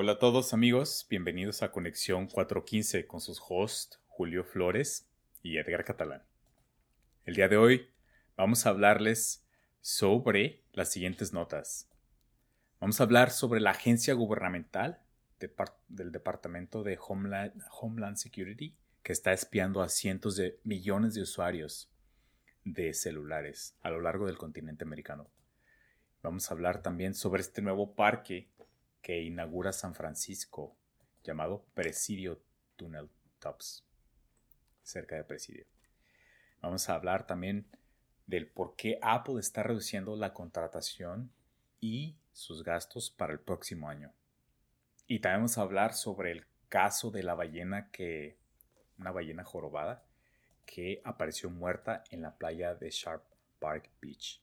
Hola a todos amigos, bienvenidos a Conexión 415 con sus hosts Julio Flores y Edgar Catalán. El día de hoy vamos a hablarles sobre las siguientes notas. Vamos a hablar sobre la agencia gubernamental del Departamento de Homeland, Homeland Security que está espiando a cientos de millones de usuarios de celulares a lo largo del continente americano. Vamos a hablar también sobre este nuevo parque que inaugura San Francisco, llamado Presidio Tunnel Tops, cerca de Presidio. Vamos a hablar también del por qué Apple está reduciendo la contratación y sus gastos para el próximo año. Y también vamos a hablar sobre el caso de la ballena que, una ballena jorobada, que apareció muerta en la playa de Sharp Park Beach.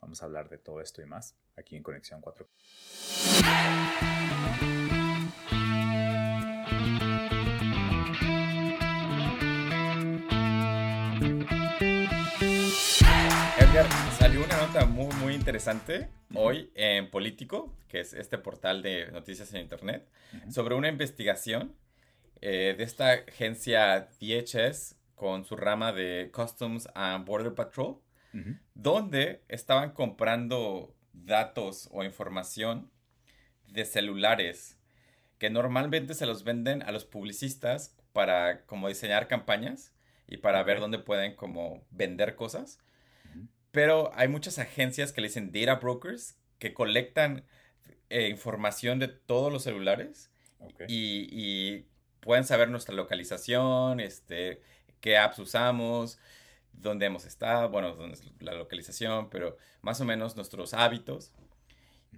Vamos a hablar de todo esto y más aquí en Conexión 4. Edgar, salió una nota muy, muy interesante hoy en Político, que es este portal de noticias en Internet, sobre una investigación eh, de esta agencia DHS con su rama de Customs and Border Patrol, donde estaban comprando datos o información de celulares que normalmente se los venden a los publicistas para como diseñar campañas y para ver dónde pueden como vender cosas. Pero hay muchas agencias que le dicen data brokers que colectan eh, información de todos los celulares y, y, pueden saber nuestra localización, este, qué apps usamos, dónde hemos estado, bueno, dónde es la localización, pero más o menos nuestros hábitos.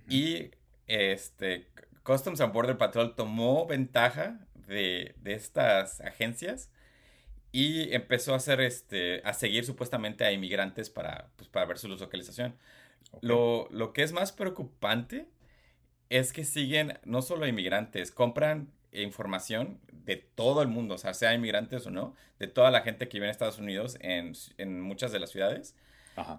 Y este, Customs and Border Patrol tomó ventaja de, de estas agencias y empezó a hacer este a seguir supuestamente a inmigrantes para, pues, para ver su localización. Lo, lo, que es más preocupante es que siguen no solo a inmigrantes, compran información de todo el mundo, o sea, sea inmigrantes o no, de toda la gente que vive en Estados Unidos en, en muchas de las ciudades.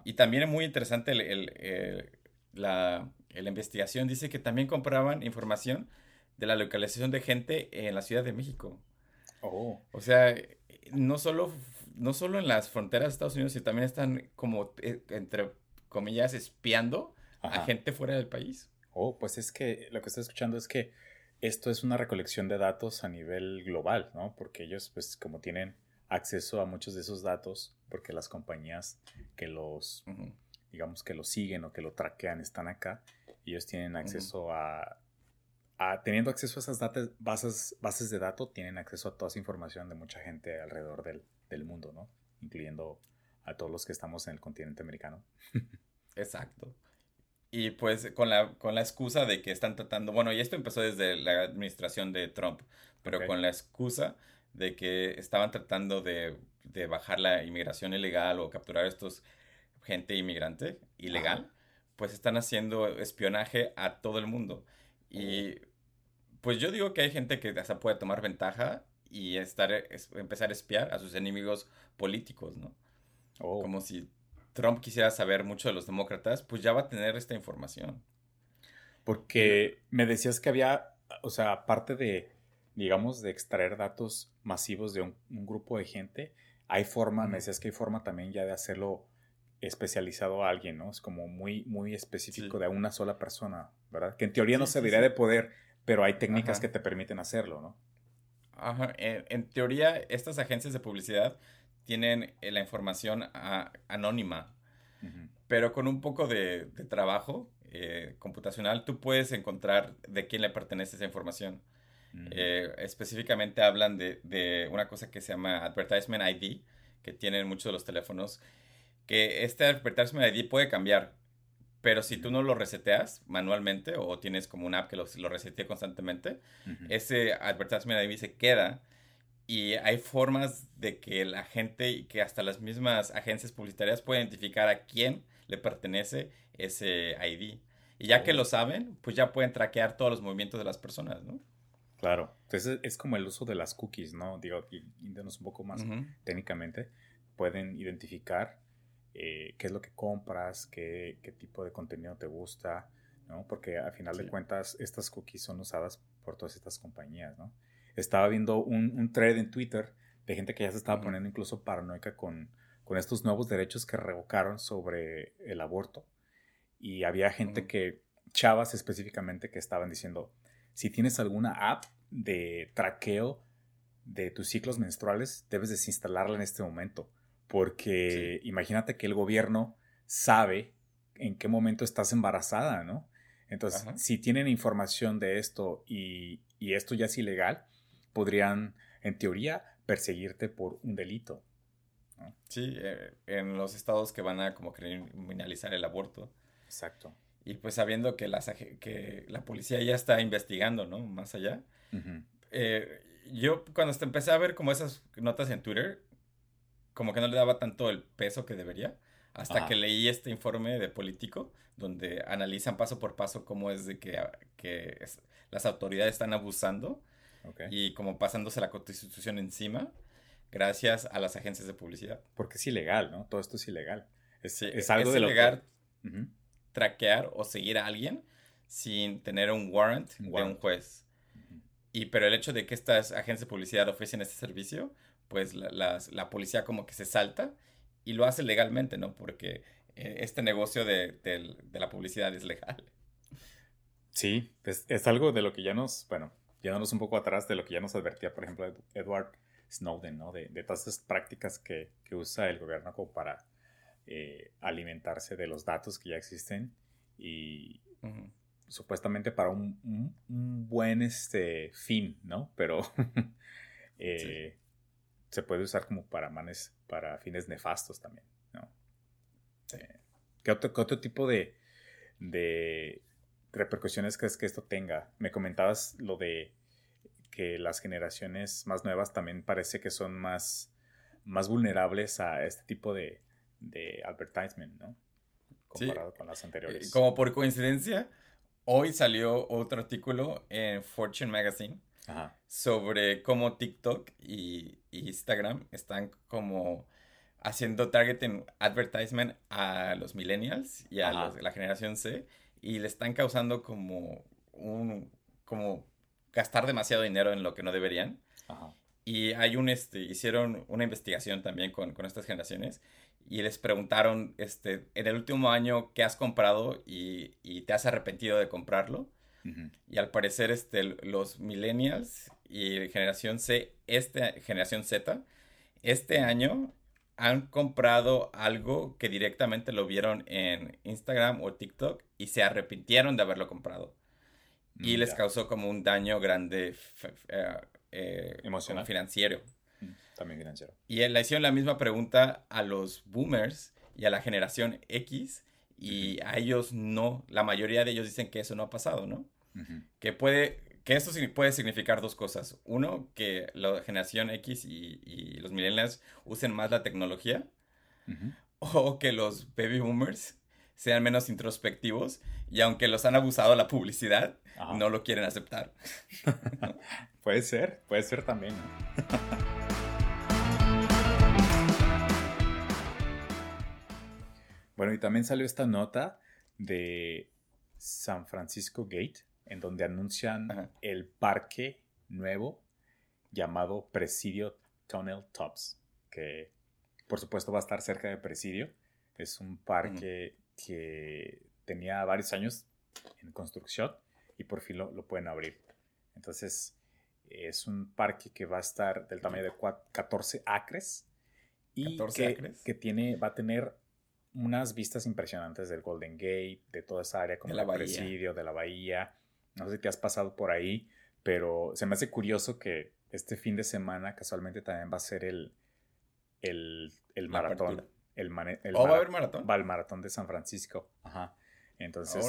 Y también es muy interesante el, la, la, investigación, dice que también compraban información de la localización de gente en la Ciudad de México. Oh. O sea, no solo, no solo en las fronteras de Estados Unidos, sino también están como, eh, entre comillas, espiando a gente fuera del país. Oh, pues es que lo que estoy escuchando es que esto es una recolección de datos a nivel global, ¿no? Porque ellos, pues, como tienen acceso a muchos de esos datos, porque las compañías que los, digamos, que lo siguen o que lo traquean están acá, ellos tienen acceso a, a, teniendo acceso a esas datas, bases, bases de datos, tienen acceso a toda esa información de mucha gente alrededor del, del mundo, ¿no? Incluyendo a todos los que estamos en el continente americano. Exacto. Y pues con la, con la excusa de que están tratando, bueno, y esto empezó desde la administración de Trump, pero con la excusa de que estaban tratando de, de, bajar la inmigración ilegal o capturar a estos gente inmigrante ilegal, pues están haciendo espionaje a todo el mundo. Y pues yo digo que hay gente que hasta puede tomar ventaja y estar, empezar a espiar a sus enemigos políticos, ¿no? Oh. Como si Trump quisiera saber mucho de los demócratas, pues ya va a tener esta información. Porque me decías que había, o sea, aparte de, digamos, de extraer datos masivos de un, grupo de gente, hay forma, me decías que hay forma también ya de hacerlo especializado a alguien, ¿no? Es como muy, muy específico de una sola persona, ¿verdad? Que en teoría no serviría de poder, pero hay técnicas que te permiten hacerlo, ¿no? Ajá. en, teoría, estas agencias de publicidad tienen eh, la información anónima, pero con un poco de, trabajo eh, computacional tú puedes encontrar de quién le pertenece esa información. Eh, específicamente hablan de, una cosa que se llama Advertisement ID, que tienen muchos de los teléfonos, que este Advertisement ID puede cambiar, pero si tú no lo reseteas manualmente o tienes como una app que lo, lo resetea constantemente, ese Advertisement ID se queda y hay formas de que la gente y que hasta las mismas agencias publicitarias pueden identificar a quién le pertenece ese ID. Y ya que lo saben, pues ya pueden traquear todos los movimientos de las personas, ¿no? Claro. Entonces es como el uso de las cookies, ¿no? Digo, yéndonos un poco más técnicamente, pueden identificar eh, qué es lo que compras, qué, qué, tipo de contenido te gusta, ¿no? Porque a final de cuentas estas cookies son usadas por todas estas compañías, ¿no? Estaba viendo un, un thread en Twitter de gente que ya se estaba poniendo incluso paranoica con, con estos nuevos derechos que revocaron sobre el aborto. Y había gente que, chavas específicamente, que estaban diciendo, si tienes alguna app de traqueo de tus ciclos menstruales, debes desinstalarla en este momento. Porque imagínate que el gobierno sabe en qué momento estás embarazada, ¿no? Entonces, si tienen información de esto y, y, esto ya es ilegal, podrían, en teoría, perseguirte por un delito. Sí, eh, en los estados que van a como criminalizar el aborto. Exacto. Y pues sabiendo que, las, que la policía ya está investigando, ¿no? Más allá. eh, yo cuando empecé a ver como esas notas en Twitter, como que no le daba tanto el peso que debería, hasta que leí este informe de Político, donde analizan paso por paso cómo es de que, que las autoridades están abusando y como pasándose la constitución encima gracias a las agencias de publicidad. Porque es ilegal, ¿no? Todo esto es ilegal. Es, es algo de ilegal traquear o seguir a alguien sin tener un warrant, de un juez. Y pero el hecho de que estas agencias de publicidad ofrecen este servicio, pues la, la, policía como que se salta y lo hace legalmente, ¿no? Porque eh, este negocio de, de, la publicidad es legal. Sí, pues es algo de lo que ya nos, bueno, yéndonos un poco atrás de lo que ya nos advertía, por ejemplo, Edward Snowden, ¿no? De, de todas estas prácticas que, que, usa el gobierno como para eh, alimentarse de los datos que ya existen y supuestamente para un, un, buen este, fin, ¿no? Pero eh, se puede usar como para, manes, para fines nefastos también, ¿no? Eh, ¿qué, otro, ¿qué, otro, tipo de, de repercusiones crees que esto tenga? Me comentabas lo de que las generaciones más nuevas también parece que son más, más vulnerables a este tipo de, de advertisement, ¿no? Comparado con las anteriores. Eh, como por coincidencia, hoy salió otro artículo en Fortune Magazine sobre cómo TikTok y, Instagram están como haciendo targeting advertisement a los millennials y a la generación C y le están causando como un como gastar demasiado dinero en lo que no deberían. Y hay un, este, hicieron una investigación también con, con, estas generaciones y les preguntaron, este, en el último año, ¿qué has comprado y, y te has arrepentido de comprarlo? Y al parecer, este, los millennials y generación C, este, generación Z, este año han comprado algo que directamente lo vieron en Instagram o TikTok y se arrepintieron de haberlo comprado y mm, les causó como un daño grande eh, eh, emocional financiero. Mm, también financiero. Y le hicieron la misma pregunta a los boomers y a la generación X y a ellos no, la mayoría de ellos dicen que eso no ha pasado, ¿no? Que puede, que eso puede significar dos cosas. Uno, que la generación X y, los millennials usen más la tecnología. O que los baby boomers sean menos introspectivos y aunque los han abusado la publicidad, no lo quieren aceptar. puede ser, puede ser también. bueno, y también salió esta nota de San Francisco Gate, en donde anuncian el parque nuevo llamado Presidio Tunnel Tops, que por supuesto va a estar cerca de Presidio. Es un parque que tenía varios años en construcción y por fin lo, pueden abrir. Entonces, es un parque que va a estar del tamaño de 14 acres y que, tiene, va a tener unas vistas impresionantes del Golden Gate, de toda esa área como el presidio, de la bahía. No sé si te has pasado por ahí, pero se me hace curioso que este fin de semana casualmente también va a ser el, el, el maratón el, ¿Oh, va a haber maratón? Va al maratón de San Francisco. Ajá. Entonces.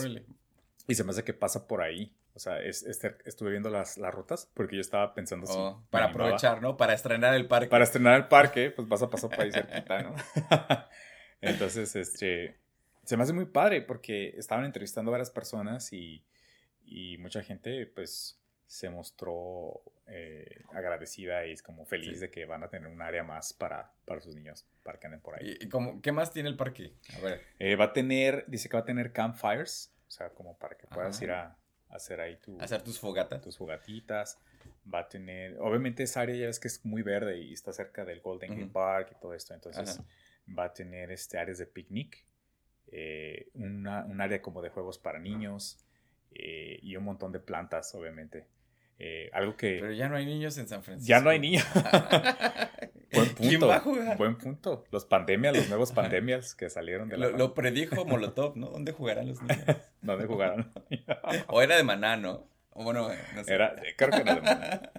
Y se me hace que pasa por ahí. O sea, es, estuve viendo las, las rutas porque yo estaba pensando oh, Para aprovechar, ¿no? Para estrenar el parque. Para estrenar el parque, pues vas a pasar por ahí cerquita, ¿no? Entonces, este. Se me hace muy padre porque estaban entrevistando a varias personas y, y mucha gente, pues, se mostró eh, agradecida y es como feliz de que van a tener un área más para, para sus niños, para que anden por ahí. ¿Y, como, qué más tiene el parque? A ver. Eh, va a tener, dice que va a tener campfires O sea, como para que puedas ir a, hacer ahí tu... Hacer tus fogatas. Tus fogatitas. Va a tener... Obviamente esa área ya es que es muy verde y está cerca del Golden Gate Park y todo esto. Entonces va a tener este, áreas de picnic. Eh, un área como de juegos para niños. Y un montón de plantas, obviamente. Eh, algo que... Pero ya no hay niños en San Francisco. Ya no hay niños. buen punto. ¿Quién va a jugar? Buen punto. Los pandemias, los nuevos pandemias que salieron de la... Lo, lo predijo Molotov, ¿no? ¿Dónde jugarán los niños? ¿Dónde jugarán? o era de Maná, ¿no? O bueno, no sé. Era, creo que era de Maná.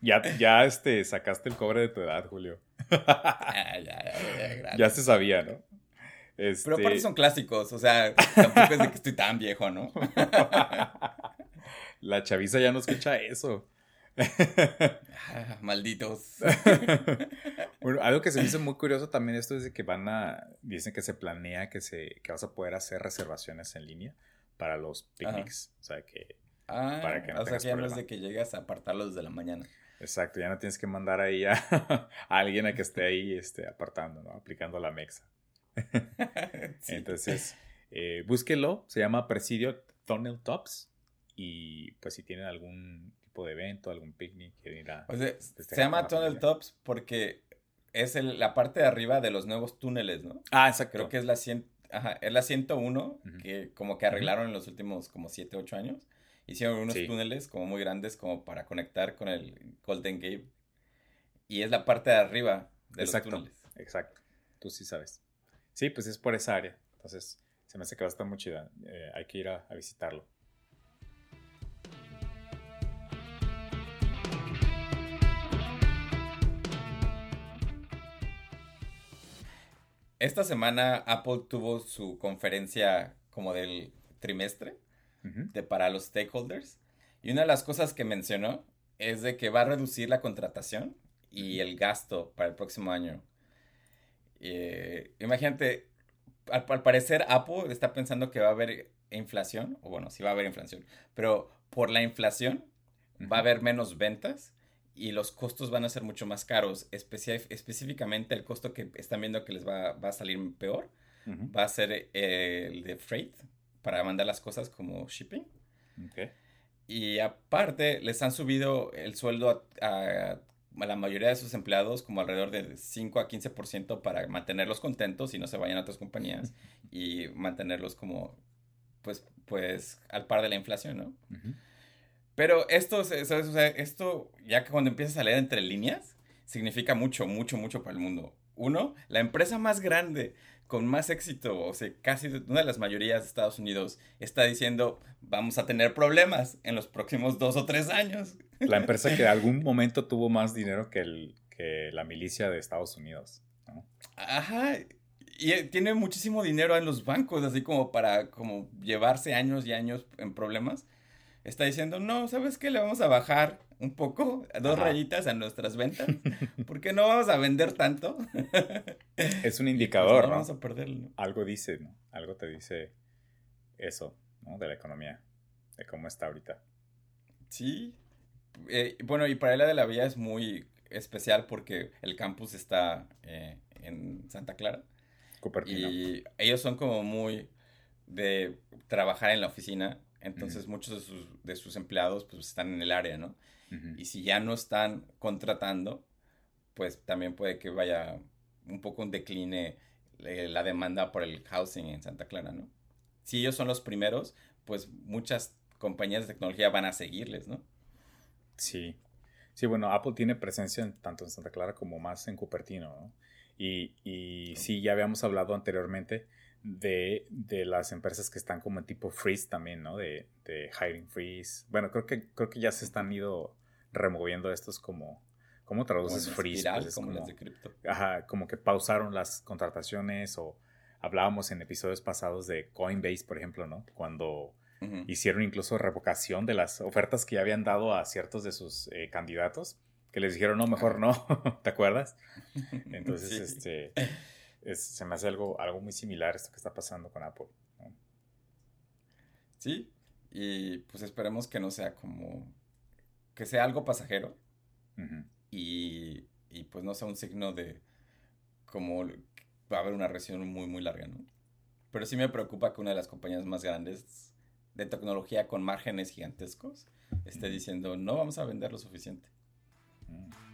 ya, ya este, sacaste el cobre de tu edad, Julio. ya, ya, ya, ya, se sabía, ¿no? Pero aparte este son clásicos, o sea, tampoco es de que estoy tan viejo, ¿no? La chaviza ya no escucha eso. Ah, malditos. bueno, algo que se dice muy curioso también esto es de que van a, dicen que se planea que, se, que vas a poder hacer reservaciones en línea para los picnics. O sea que... Ah, para que no o sea que ya no es de que llegas a apartarlos de la mañana. Exacto, ya no tienes que mandar ahí a, alguien a que esté ahí este, apartando, ¿no? Aplicando la mexa. Entonces, eh, búsquelo, se llama Presidio Tunnel Tops y pues si tienen algún tipo de evento, algún picnic, quieren ir a... se llama Tunnel Tops porque es la parte de arriba de los nuevos túneles, ¿no? Ah, exacto. Creo que es la, es la 101, que como que arreglaron en los últimos como 7, 8 años. Hicieron unos túneles como muy grandes como para conectar con el Golden Gate. Y es la parte de arriba de los túneles. Exacto. Tú sí sabes. Sí, pues es por esa área. Entonces, se me hace que va a estar muy chida. Eh, hay que ir a, visitarlo. Esta semana Apple tuvo su conferencia como del trimestre de, para los stakeholders. Y una de las cosas que mencionó es de que va a reducir la contratación y el gasto para el próximo año. Eh, imagínate, al, parecer Apple está pensando que va a haber inflación, o bueno, sí va a haber inflación, pero por la inflación va a haber menos ventas y los costos van a ser mucho más caros. específicamente el costo que están viendo que les va, a salir peor va a ser el de freight para mandar las cosas como shipping. Y aparte les han subido el sueldo a a la mayoría de sus empleados como alrededor de 5 a 15% para mantenerlos contentos y no se vayan a otras compañías y mantenerlos como, pues, pues, al par de la inflación, ¿no? Pero esto, esto, ya que cuando empiezas a leer entre líneas, significa mucho, mucho, mucho para el mundo. Uno, la empresa más grande con más éxito, o sea, casi una de las mayorías de Estados Unidos está diciendo, vamos a tener problemas en los próximos dos o tres años. La empresa que en algún momento tuvo más dinero que, el, que la milicia de Estados Unidos. Ajá, y eh, tiene muchísimo dinero en los bancos, así como para como llevarse años y años en problemas. Está diciendo, no, ¿sabes qué? Le vamos a bajar un poco, dos rayitas a nuestras ventas, porque no vamos a vender tanto. es un pues, indicador, no Vamos a perderlo. Algo dice, ¿no? Algo te dice eso, ¿no? De la economía, de cómo está ahorita. Sí. Eh, bueno, y para la de la Vía es muy especial porque el campus está eh, en Santa Clara. Y ellos son como muy de trabajar en la oficina, entonces muchos de sus, de sus empleados pues están en el área, ¿no? Y si ya no están contratando, pues también puede que vaya un poco un decline eh, la demanda por el housing en Santa Clara, ¿no? Si ellos son los primeros, pues muchas compañías de tecnología van a seguirles, ¿no? Sí. Sí, bueno, Apple tiene presencia tanto en Santa Clara como más en Cupertino, ¿no? Y, y sí, ya habíamos hablado anteriormente de, de, las empresas que están como en tipo freeze también, ¿no? De, de, hiring freeze. Bueno, creo que, creo que ya se están ido removiendo estos como... ¿Cómo traduces freeze? Pues como, de cripto. Ajá, como que pausaron las contrataciones o hablábamos en episodios pasados de Coinbase, por ejemplo, ¿no? Cuando hicieron incluso revocación de las ofertas que ya habían dado a ciertos de sus eh, candidatos, que les dijeron, no, mejor no, ¿te acuerdas? Entonces, este se me hace algo, algo muy similar esto que está pasando con Apple. Sí, y pues esperemos que no sea como, que sea algo pasajero y, y, pues no sea un signo de como va a haber una recesión muy, muy larga, ¿no? Pero sí me preocupa que una de las compañías más grandes de tecnología con márgenes gigantescos esté diciendo no vamos a vender lo suficiente. Mm.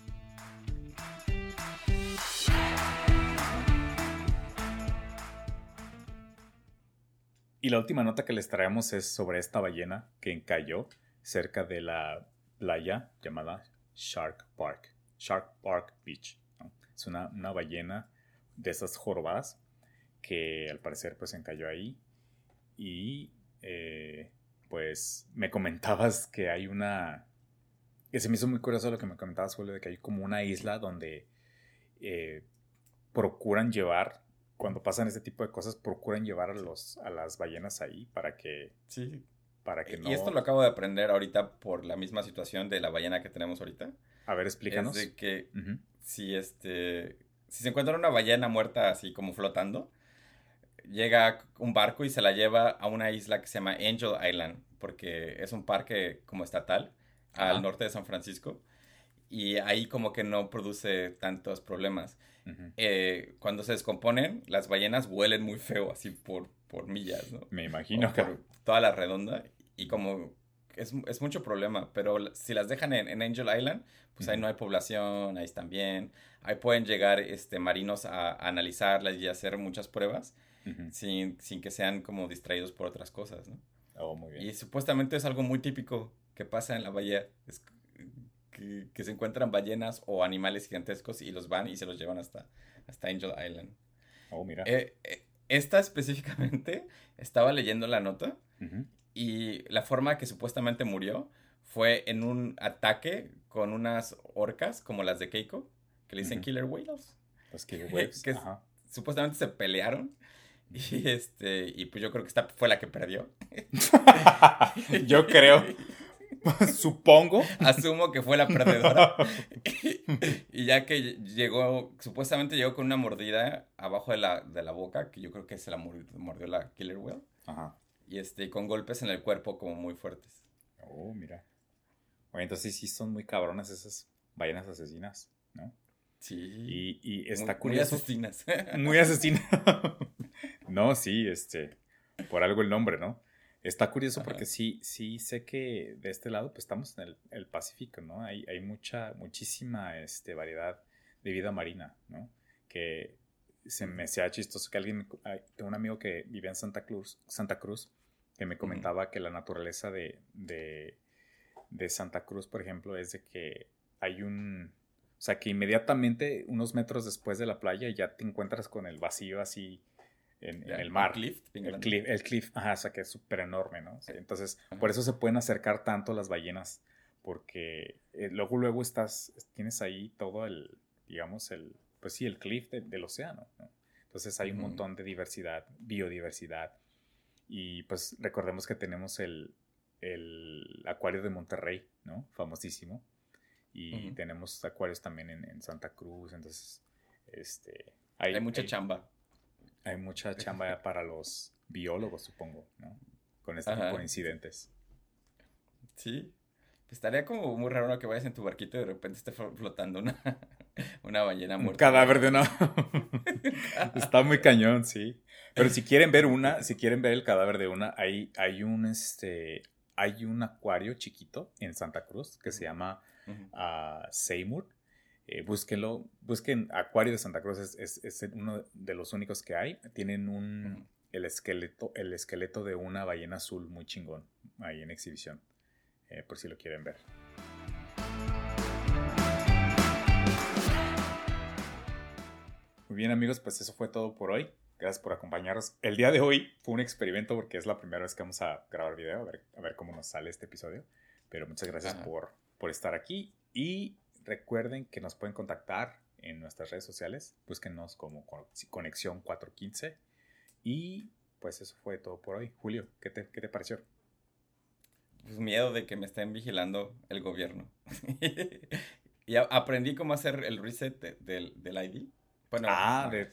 Y la última nota que les traemos es sobre esta ballena que encalló cerca de la playa llamada Shark Park, Shark Park Beach. Es una, ballena de esas jorobadas que al parecer pues encalló ahí y eh, pues me comentabas que hay una... Que se me hizo muy curioso lo que me comentabas, Julio, de que hay como una isla donde eh, procuran llevar cuando pasan este tipo de cosas, procuran llevar a, los, a las ballenas ahí para que... Sí. Para que no... Y esto lo acabo de aprender ahorita por la misma situación de la ballena que tenemos ahorita. A ver, explícanos. Es de que si este... Si se encuentra una ballena muerta así como flotando, llega un barco y se la lleva a una isla que se llama Angel Island, porque es un parque como estatal al norte de San Francisco y ahí como que no produce tantos problemas. Eh, cuando se descomponen, las ballenas huelen muy feo, así por, por millas, ¿no? Me imagino. que... Por toda la redonda. Y como es, es mucho problema, pero si las dejan en, Angel Island, pues ahí no hay población, ahí están bien. Ahí pueden llegar este, marinos a, analizarlas y hacer muchas pruebas sin, sin, que sean como distraídos por otras cosas, ¿no? Oh, muy bien. Y supuestamente es algo muy típico que pasa en la bahía. Es, que, se encuentran ballenas o animales gigantescos y los van y se los llevan hasta, hasta Angel Island. Oh, mira. Eh, eh, esta específicamente, estaba leyendo la nota y la forma que supuestamente murió fue en un ataque con unas orcas como las de Keiko, que le dicen killer whales. Los killer whales. que supuestamente se pelearon. Y este, y pues yo creo que esta fue la que perdió. yo creo. Supongo. Asumo que fue la perdedora. y ya que llegó, supuestamente llegó con una mordida abajo de la, de la boca, que yo creo que se la mordió, la Killer Whale. Ajá. Y este, con golpes en el cuerpo como muy fuertes. Oh, mira. Oye, entonces sí son muy cabronas esas ballenas asesinas, ¿no? Sí. Y, y está muy, curioso. Muy asesinas. muy asesinas. no, sí, este. Por algo el nombre, ¿no? Está curioso porque sí, sí sé que de este lado pues estamos en el, Pacífico, ¿no? Hay, hay, mucha, muchísima este, variedad de vida marina, ¿no? Que se me sea chistoso que alguien, tengo un amigo que vive en Santa Cruz, Santa Cruz, que me comentaba que la naturaleza de, de, de Santa Cruz, por ejemplo, es de que hay un, o sea, que inmediatamente unos metros después de la playa ya te encuentras con el vacío así en, el mar. El cliff, el cliff, el cliff, ajá, o sea que es súper enorme, ¿no? entonces, por eso se pueden acercar tanto las ballenas, porque eh, luego, luego estás, tienes ahí todo el, digamos, el, pues sí, el cliff del océano, ¿no? Entonces hay un montón de diversidad, biodiversidad. Y pues recordemos que tenemos el, el acuario de Monterrey, ¿no? Famosísimo. Y tenemos acuarios también en, en, Santa Cruz, entonces, este... Hay, mucha chamba hay mucha chamba para los biólogos, supongo, ¿no? Con este tipo de incidentes. Sí. Estaría como muy raro que vayas en tu barquito y de repente esté flotando una, una ballena muerta. Un cadáver de una. Está muy cañón, sí. Pero si quieren ver una, si quieren ver el cadáver de una, hay, hay un este. Hay un acuario chiquito en Santa Cruz que se llama uh, Seymour eh, búsquenlo, busquen Acuario de Santa Cruz, es, uno de los únicos que hay. Tienen un, el, esqueleto, el esqueleto de una ballena azul muy chingón ahí en exhibición, eh, por si lo quieren ver. Muy bien amigos, pues eso fue todo por hoy. Gracias por acompañarnos. El día de hoy fue un experimento porque es la primera vez que vamos a grabar video, a ver, a ver cómo nos sale este episodio. Pero muchas gracias por, por estar aquí y Recuerden que nos pueden contactar en nuestras redes sociales. Búsquenos como Conexión 415. Y pues eso fue todo por hoy. Julio, ¿qué te, qué te pareció? Pues miedo de que me estén vigilando el gobierno. y aprendí cómo hacer el reset del, del ID. Bueno, ah, de...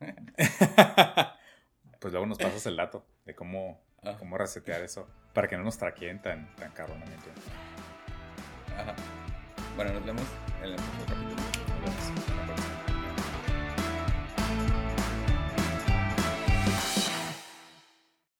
pues luego nos pasas el dato de cómo, cómo resetear eso para que no nos traqueen tan, tan cabronamente. Ajá. Bueno, nos vemos en el próximo capítulo.